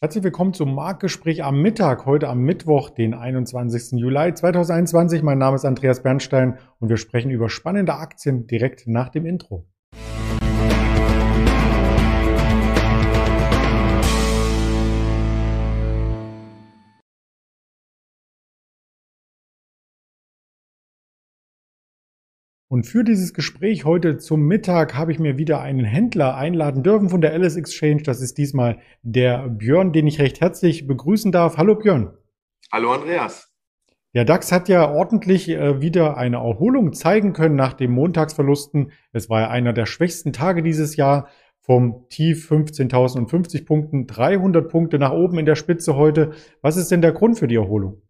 Herzlich willkommen zum Marktgespräch am Mittag, heute am Mittwoch, den 21. Juli 2021. Mein Name ist Andreas Bernstein und wir sprechen über spannende Aktien direkt nach dem Intro. Und für dieses Gespräch heute zum Mittag habe ich mir wieder einen Händler einladen dürfen von der Alice Exchange. Das ist diesmal der Björn, den ich recht herzlich begrüßen darf. Hallo Björn. Hallo Andreas. Der DAX hat ja ordentlich äh, wieder eine Erholung zeigen können nach den Montagsverlusten. Es war ja einer der schwächsten Tage dieses Jahr. Vom Tief 15.050 Punkten, 300 Punkte nach oben in der Spitze heute. Was ist denn der Grund für die Erholung?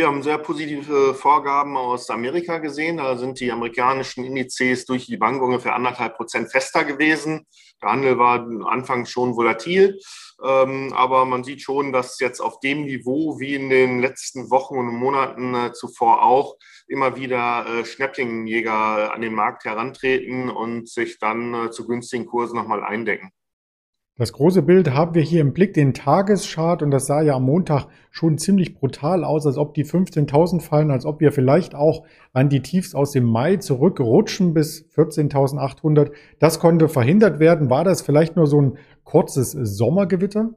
Wir haben sehr positive Vorgaben aus Amerika gesehen. Da sind die amerikanischen Indizes durch die Bank ungefähr anderthalb Prozent fester gewesen. Der Handel war anfangs schon volatil, ähm, aber man sieht schon, dass jetzt auf dem Niveau wie in den letzten Wochen und Monaten äh, zuvor auch immer wieder äh, Schnäppchenjäger an den Markt herantreten und sich dann äh, zu günstigen Kursen nochmal eindecken. Das große Bild haben wir hier im Blick, den Tageschart, und das sah ja am Montag schon ziemlich brutal aus, als ob die 15.000 fallen, als ob wir vielleicht auch an die Tiefs aus dem Mai zurückrutschen bis 14.800. Das konnte verhindert werden. War das vielleicht nur so ein kurzes Sommergewitter?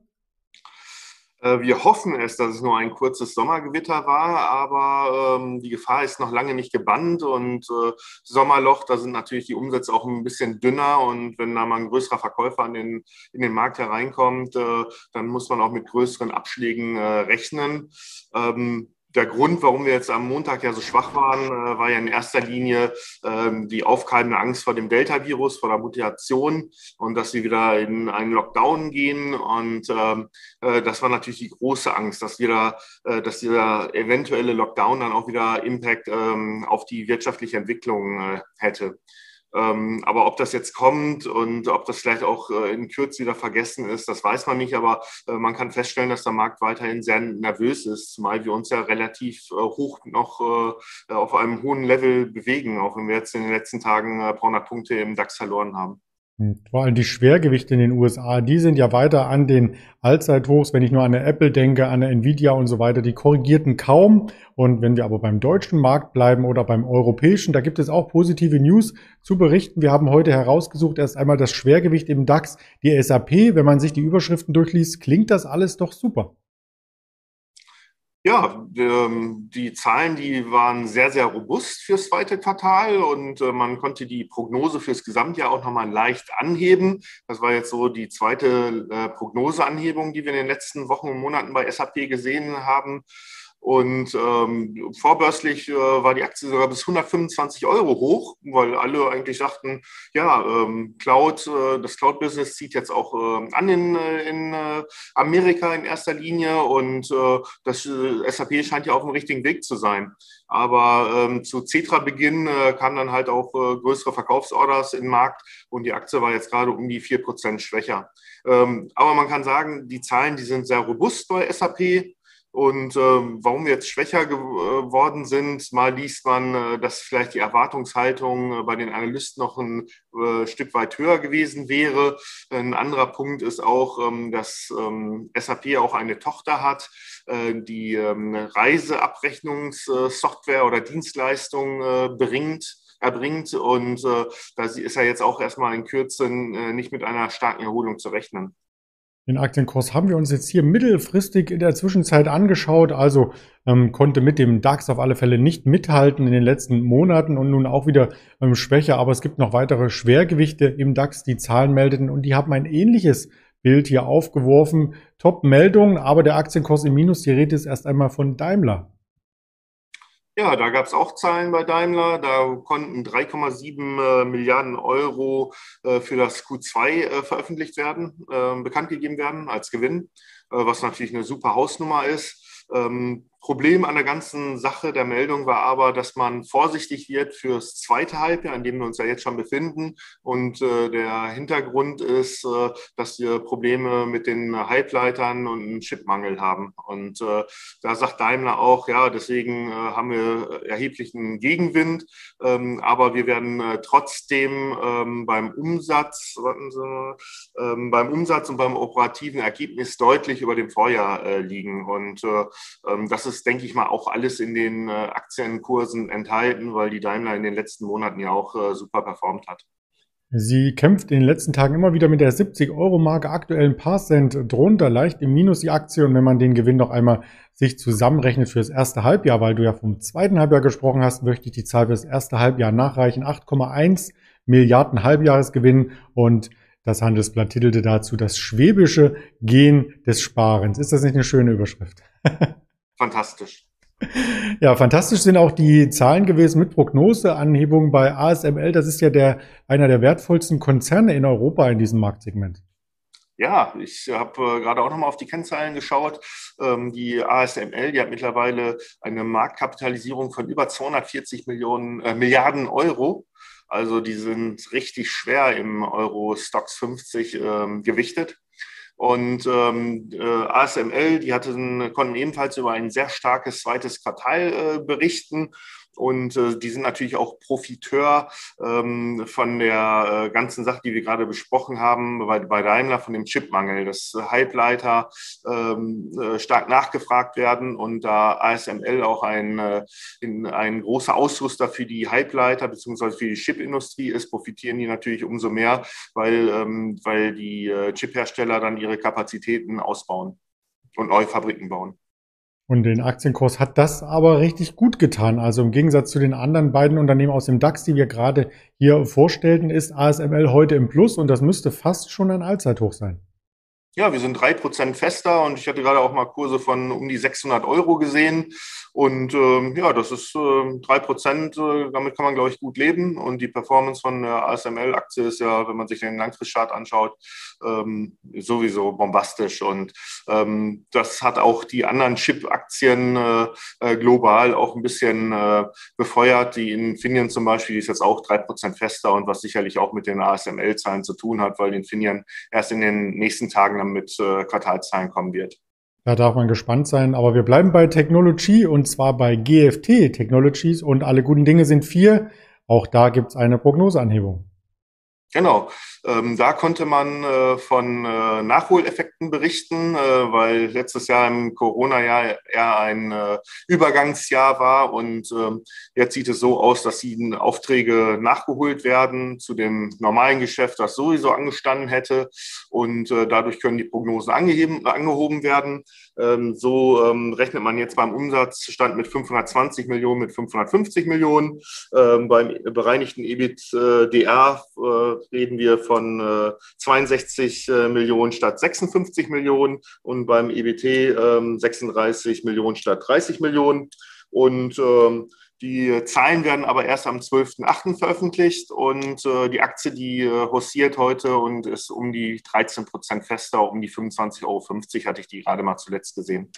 Äh, wir hoffen es, dass es nur ein kurzes Sommergewitter war, aber ähm, die Gefahr ist noch lange nicht gebannt und äh, Sommerloch, da sind natürlich die Umsätze auch ein bisschen dünner und wenn da mal ein größerer Verkäufer in den, in den Markt hereinkommt, äh, dann muss man auch mit größeren Abschlägen äh, rechnen. Ähm, der Grund, warum wir jetzt am Montag ja so schwach waren, äh, war ja in erster Linie ähm, die aufkeimende Angst vor dem Delta-Virus, vor der Mutation und dass sie wieder in einen Lockdown gehen. Und ähm, äh, das war natürlich die große Angst, dass, wieder, äh, dass dieser eventuelle Lockdown dann auch wieder Impact ähm, auf die wirtschaftliche Entwicklung äh, hätte. Ähm, aber ob das jetzt kommt und ob das vielleicht auch äh, in Kürze wieder vergessen ist, das weiß man nicht. Aber äh, man kann feststellen, dass der Markt weiterhin sehr nervös ist, zumal wir uns ja relativ äh, hoch noch auf einem hohen Level bewegen, auch wenn wir jetzt in den letzten Tagen paar hundert Punkte im DAX verloren haben. Vor allem die Schwergewichte in den USA, die sind ja weiter an den Allzeithochs. Wenn ich nur an eine Apple denke, an eine Nvidia und so weiter, die korrigierten kaum. Und wenn wir aber beim deutschen Markt bleiben oder beim europäischen, da gibt es auch positive News zu berichten. Wir haben heute herausgesucht erst einmal das Schwergewicht im DAX, die SAP. Wenn man sich die Überschriften durchliest, klingt das alles doch super. Ja, ähm, die Zahlen, die waren sehr, sehr robust fürs zweite Quartal und äh, man konnte die Prognose fürs Gesamtjahr auch nochmal leicht anheben. Das war jetzt so die zweite äh, Prognoseanhebung, die wir in den letzten Wochen und Monaten bei SAP gesehen haben. Und ähm, vorbörslich äh, war die Aktie sogar bis 125 Euro hoch, weil alle eigentlich sagten, ja, ähm, Cloud, äh, das Cloud-Business zieht jetzt auch äh, an in, äh, in äh, Amerika in erster Linie und äh, das äh, SAP scheint ja auf dem richtigen Weg zu sein. Aber ähm, zu Cetra-Beginn äh, kamen dann halt auch äh, größere Verkaufsorders in den Markt und die Aktie war jetzt gerade um die vier Prozent schwächer. Ähm, aber man kann sagen, die Zahlen, die sind sehr robust bei SAP. Und ähm, warum wir jetzt schwächer geworden sind, mal liest man, äh, dass vielleicht die Erwartungshaltung äh, bei den Analysten noch ein äh, Stück weit höher gewesen wäre. Ein anderer Punkt ist auch, ähm, dass ähm, SAP auch eine Tochter hat, äh, die ähm, Reiseabrechnungssoftware oder Dienstleistung äh, bringt erbringt. Und äh, da ist ja jetzt auch erstmal in Kürze äh, nicht mit einer starken Erholung zu rechnen. Den Aktienkurs haben wir uns jetzt hier mittelfristig in der Zwischenzeit angeschaut, also ähm, konnte mit dem DAX auf alle Fälle nicht mithalten in den letzten Monaten und nun auch wieder ähm, schwächer, aber es gibt noch weitere Schwergewichte im DAX, die Zahlen meldeten und die haben ein ähnliches Bild hier aufgeworfen. Top-Meldungen, aber der Aktienkurs im Minus, die Rede ist erst einmal von Daimler. Ja, da gab es auch Zahlen bei Daimler. Da konnten 3,7 äh, Milliarden Euro äh, für das Q2 äh, veröffentlicht werden, äh, bekannt gegeben werden als Gewinn, was natürlich eine super Hausnummer ist. Ähm, Problem an der ganzen Sache der Meldung war aber, dass man vorsichtig wird fürs zweite Halbjahr, in dem wir uns ja jetzt schon befinden. Und äh, der Hintergrund ist, äh, dass wir Probleme mit den Halbleitern und einen Chipmangel haben. Und äh, da sagt Daimler auch, ja, deswegen äh, haben wir erheblichen Gegenwind. Ähm, aber wir werden äh, trotzdem ähm, beim Umsatz, warten Sie, ähm, beim Umsatz und beim operativen Ergebnis deutlich über dem Vorjahr äh, liegen. Und ähm, das ist, denke ich mal, auch alles in den Aktienkursen enthalten, weil die Daimler in den letzten Monaten ja auch super performt hat. Sie kämpft in den letzten Tagen immer wieder mit der 70-Euro-Marke, aktuell ein paar Cent drunter, leicht im Minus die Aktie. Und wenn man den Gewinn noch einmal sich zusammenrechnet für das erste Halbjahr, weil du ja vom zweiten Halbjahr gesprochen hast, möchte ich die Zahl für das erste Halbjahr nachreichen. 8,1 Milliarden Halbjahresgewinn und das Handelsblatt titelte dazu das schwäbische Gen des Sparens. Ist das nicht eine schöne Überschrift? Fantastisch. Ja, fantastisch sind auch die Zahlen gewesen mit Prognoseanhebungen bei ASML. Das ist ja der, einer der wertvollsten Konzerne in Europa in diesem Marktsegment. Ja, ich habe äh, gerade auch nochmal auf die Kennzahlen geschaut. Ähm, die ASML, die hat mittlerweile eine Marktkapitalisierung von über 240 Millionen, äh, Milliarden Euro. Also die sind richtig schwer im Euro Stocks 50 ähm, gewichtet. Und ähm, äh, ASML, die hatten, konnten ebenfalls über ein sehr starkes zweites Quartal äh, berichten. Und äh, die sind natürlich auch Profiteur ähm, von der äh, ganzen Sache, die wir gerade besprochen haben, bei, bei Daimler von dem Chipmangel, dass Halbleiter ähm, äh, stark nachgefragt werden und da ASML auch ein, äh, in, ein großer Ausrüster für die Halbleiter beziehungsweise für die Chipindustrie ist, profitieren die natürlich umso mehr, weil, ähm, weil die äh, Chiphersteller dann ihre Kapazitäten ausbauen und neue Fabriken bauen. Und den Aktienkurs hat das aber richtig gut getan. Also im Gegensatz zu den anderen beiden Unternehmen aus dem DAX, die wir gerade hier vorstellten, ist ASML heute im Plus und das müsste fast schon ein Allzeithoch sein. Ja, wir sind drei Prozent fester und ich hatte gerade auch mal Kurse von um die 600 Euro gesehen. Und ähm, ja, das ist äh, drei äh, Prozent, damit kann man, glaube ich, gut leben. Und die Performance von der ASML-Aktie ist ja, wenn man sich den Langfristchart anschaut, ähm, sowieso bombastisch. Und ähm, das hat auch die anderen Chip-Aktien äh, äh, global auch ein bisschen äh, befeuert. Die Infineon zum Beispiel, die ist jetzt auch drei Prozent fester und was sicherlich auch mit den ASML-Zahlen zu tun hat, weil Infineon erst in den nächsten Tagen dann mit äh, Quartalszahlen kommen wird. Da darf man gespannt sein. Aber wir bleiben bei Technology und zwar bei GFT Technologies und alle guten Dinge sind vier. Auch da gibt es eine Prognoseanhebung. Genau. Ähm, da konnte man äh, von äh, Nachholeffekten berichten, äh, weil letztes Jahr im Corona-Jahr eher ein äh, Übergangsjahr war und ähm, jetzt sieht es so aus, dass die Aufträge nachgeholt werden zu dem normalen Geschäft, das sowieso angestanden hätte und äh, dadurch können die Prognosen angeheben, angehoben werden. Ähm, so ähm, rechnet man jetzt beim Umsatzstand mit 520 Millionen mit 550 Millionen. Ähm, beim bereinigten EBITDA äh, reden wir von äh, 62 äh, Millionen statt 56 Millionen und beim EBT äh, 36 Millionen statt 30 Millionen. Und ähm, die Zahlen werden aber erst am 12.8. veröffentlicht und äh, die Aktie, die äh, hossiert heute und ist um die 13 Prozent fester, um die 25,50 Euro hatte ich die gerade mal zuletzt gesehen.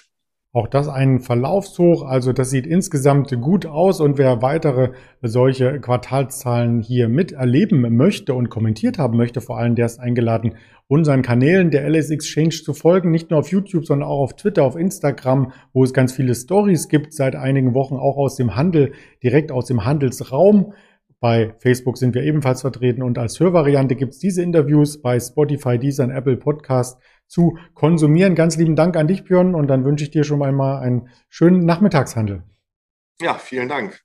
Auch das ein Verlaufshoch, also das sieht insgesamt gut aus. Und wer weitere solche Quartalszahlen hier miterleben möchte und kommentiert haben möchte, vor allem der ist eingeladen, unseren Kanälen der LS Exchange zu folgen, nicht nur auf YouTube, sondern auch auf Twitter, auf Instagram, wo es ganz viele Stories gibt, seit einigen Wochen auch aus dem Handel, direkt aus dem Handelsraum. Bei Facebook sind wir ebenfalls vertreten und als Hörvariante gibt es diese Interviews bei Spotify, Deezer und Apple Podcast zu konsumieren. Ganz lieben Dank an dich, Björn, und dann wünsche ich dir schon einmal einen schönen Nachmittagshandel. Ja, vielen Dank.